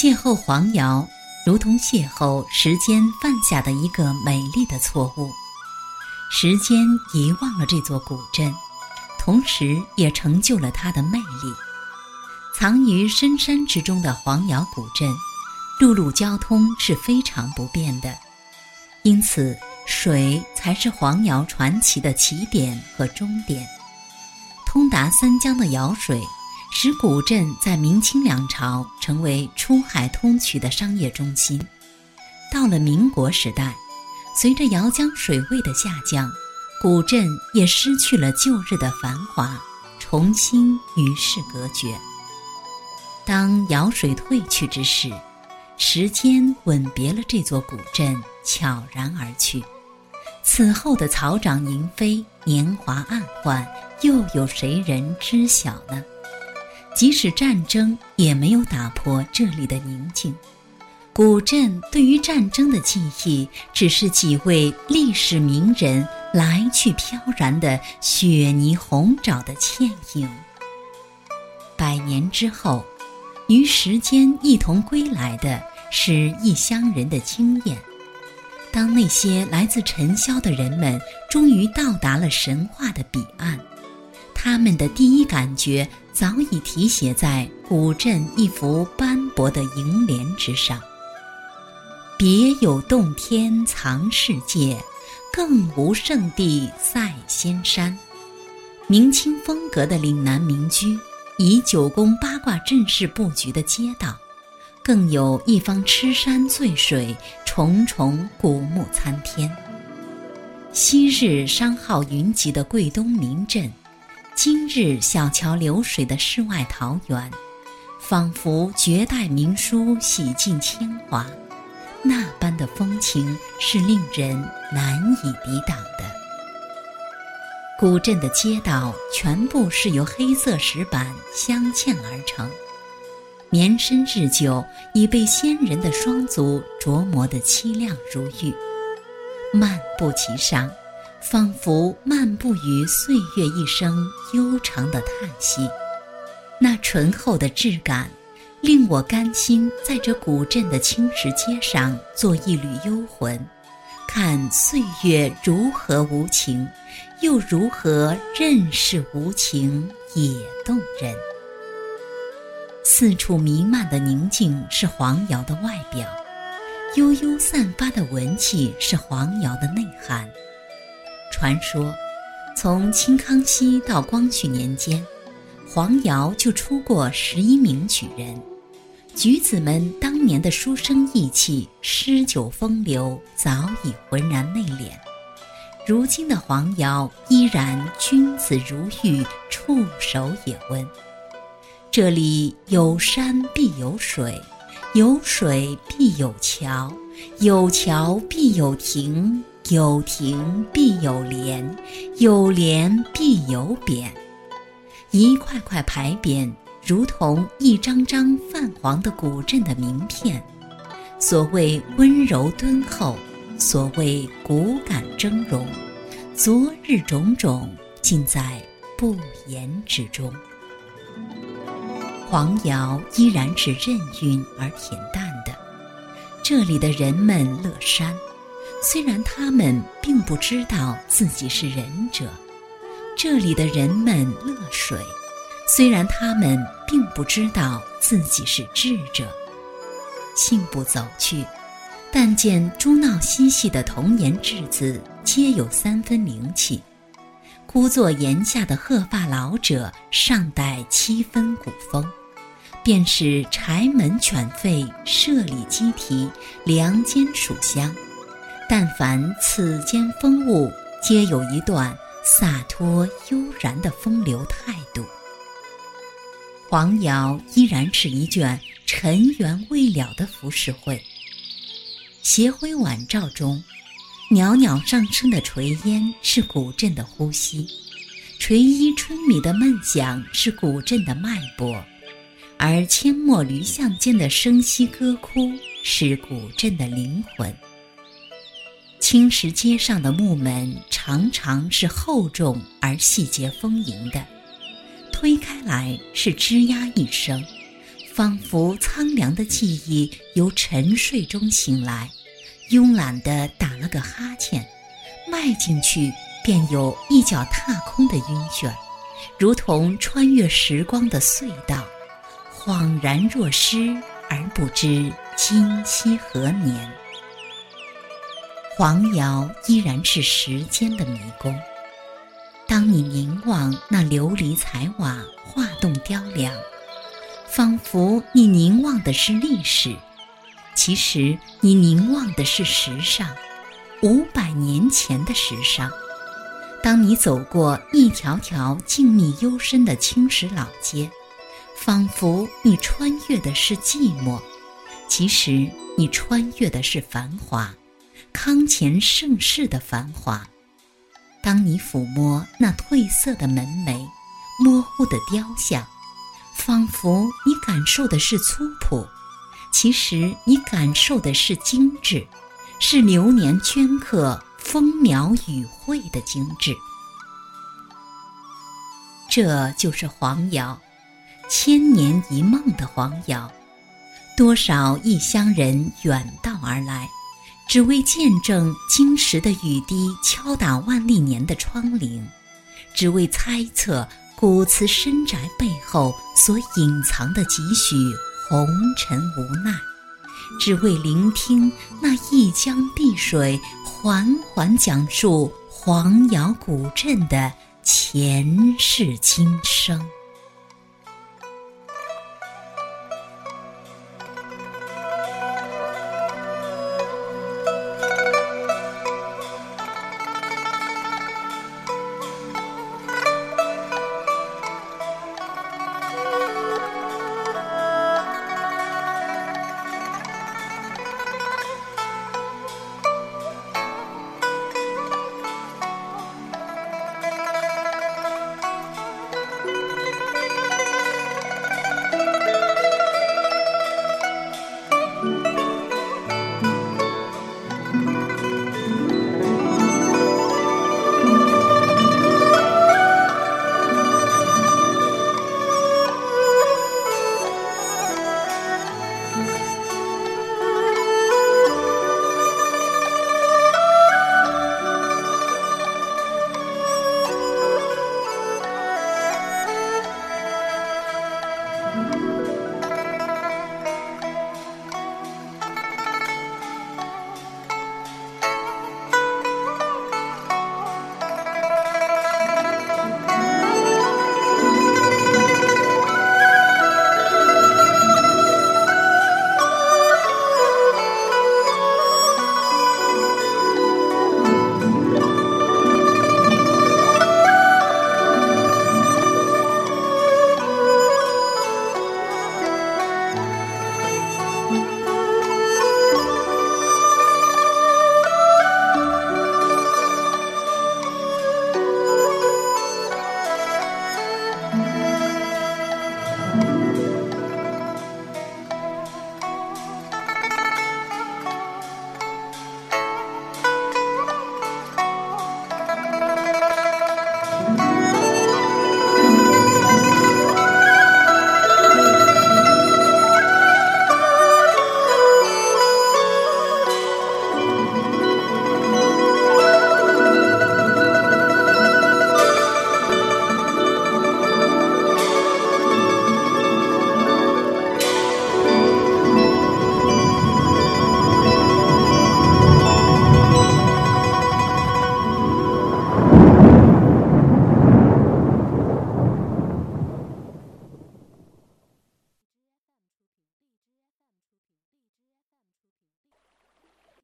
邂逅黄瑶如同邂逅时间犯下的一个美丽的错误，时间遗忘了这座古镇，同时也成就了它的魅力。藏于深山之中的黄瑶古镇，陆路交通是非常不便的，因此水才是黄瑶传奇的起点和终点。通达三江的瑶水。使古镇在明清两朝成为出海通衢的商业中心。到了民国时代，随着瑶江水位的下降，古镇也失去了旧日的繁华，重新与世隔绝。当瑶水退去之时，时间吻别了这座古镇，悄然而去。此后的草长莺飞，年华暗换，又有谁人知晓呢？即使战争也没有打破这里的宁静，古镇对于战争的记忆，只是几位历史名人来去飘然的雪泥红爪的倩影。百年之后，与时间一同归来的是异乡人的经验。当那些来自尘嚣的人们终于到达了神话的彼岸。他们的第一感觉早已题写在古镇一幅斑驳的楹联之上。别有洞天藏世界，更无圣地赛仙山。明清风格的岭南民居，以九宫八卦阵势布局的街道，更有一方吃山醉水，重重古木参天。昔日商号云集的桂东名镇。今日小桥流水的世外桃源，仿佛绝代名书洗尽铅华，那般的风情是令人难以抵挡的。古镇的街道全部是由黑色石板镶嵌而成，绵深日久，已被先人的双足琢磨得凄亮如玉。漫步其上。仿佛漫步于岁月一声悠长的叹息，那醇厚的质感，令我甘心在这古镇的青石街上做一缕幽魂，看岁月如何无情，又如何任是无情也动人。四处弥漫的宁静是黄瑶的外表，悠悠散发的文气是黄瑶的内涵。传说，从清康熙到光绪年间，黄瑶就出过十一名举人。举子们当年的书生意气、诗酒风流，早已浑然内敛。如今的黄瑶依然君子如玉，触手也温。这里有山必有水，有水必有桥，有桥必有亭。有亭必有莲，有莲必有匾。一块块牌匾，如同一张张泛黄的古镇的名片。所谓温柔敦厚，所谓骨感峥嵘，昨日种种，尽在不言之中。黄瑶依然是任韵而恬淡的，这里的人们乐山。虽然他们并不知道自己是仁者，这里的人们乐水；虽然他们并不知道自己是智者，信步走去，但见珠闹嬉戏的童颜稚子皆有三分灵气，孤坐檐下的鹤发老者尚带七分古风，便是柴门犬吠、舍里鸡啼、梁间鼠香。但凡此间风物，皆有一段洒脱悠然的风流态度。黄瑶依然是一卷尘缘未了的浮世绘。斜晖晚照中，袅袅上升的炊烟是古镇的呼吸，垂衣春米的闷响是古镇的脉搏，而阡陌驴巷间的声息歌哭是古镇的灵魂。青石街上的木门常常是厚重而细节丰盈的，推开来是吱呀一声，仿佛苍凉的记忆由沉睡中醒来，慵懒地打了个哈欠，迈进去便有一脚踏空的晕眩，如同穿越时光的隧道，恍然若失而不知今夕何年。黄瑶依然是时间的迷宫。当你凝望那琉璃彩瓦画栋雕梁。仿佛你凝望的是历史，其实你凝望的是时尚，五百年前的时尚。当你走过一条条静谧幽深的青石老街，仿佛你穿越的是寂寞，其实你穿越的是繁华，康乾盛世的繁华。当你抚摸那褪色的门楣，模糊的雕像。仿佛你感受的是粗朴，其实你感受的是精致，是流年镌刻、风描雨绘的精致。这就是黄瑶，千年一梦的黄瑶。多少异乡人远道而来，只为见证金石的雨滴敲打万历年的窗棂，只为猜测。古瓷深宅背后所隐藏的几许红尘无奈，只为聆听那一江碧水缓缓讲述黄窑古镇的前世今生。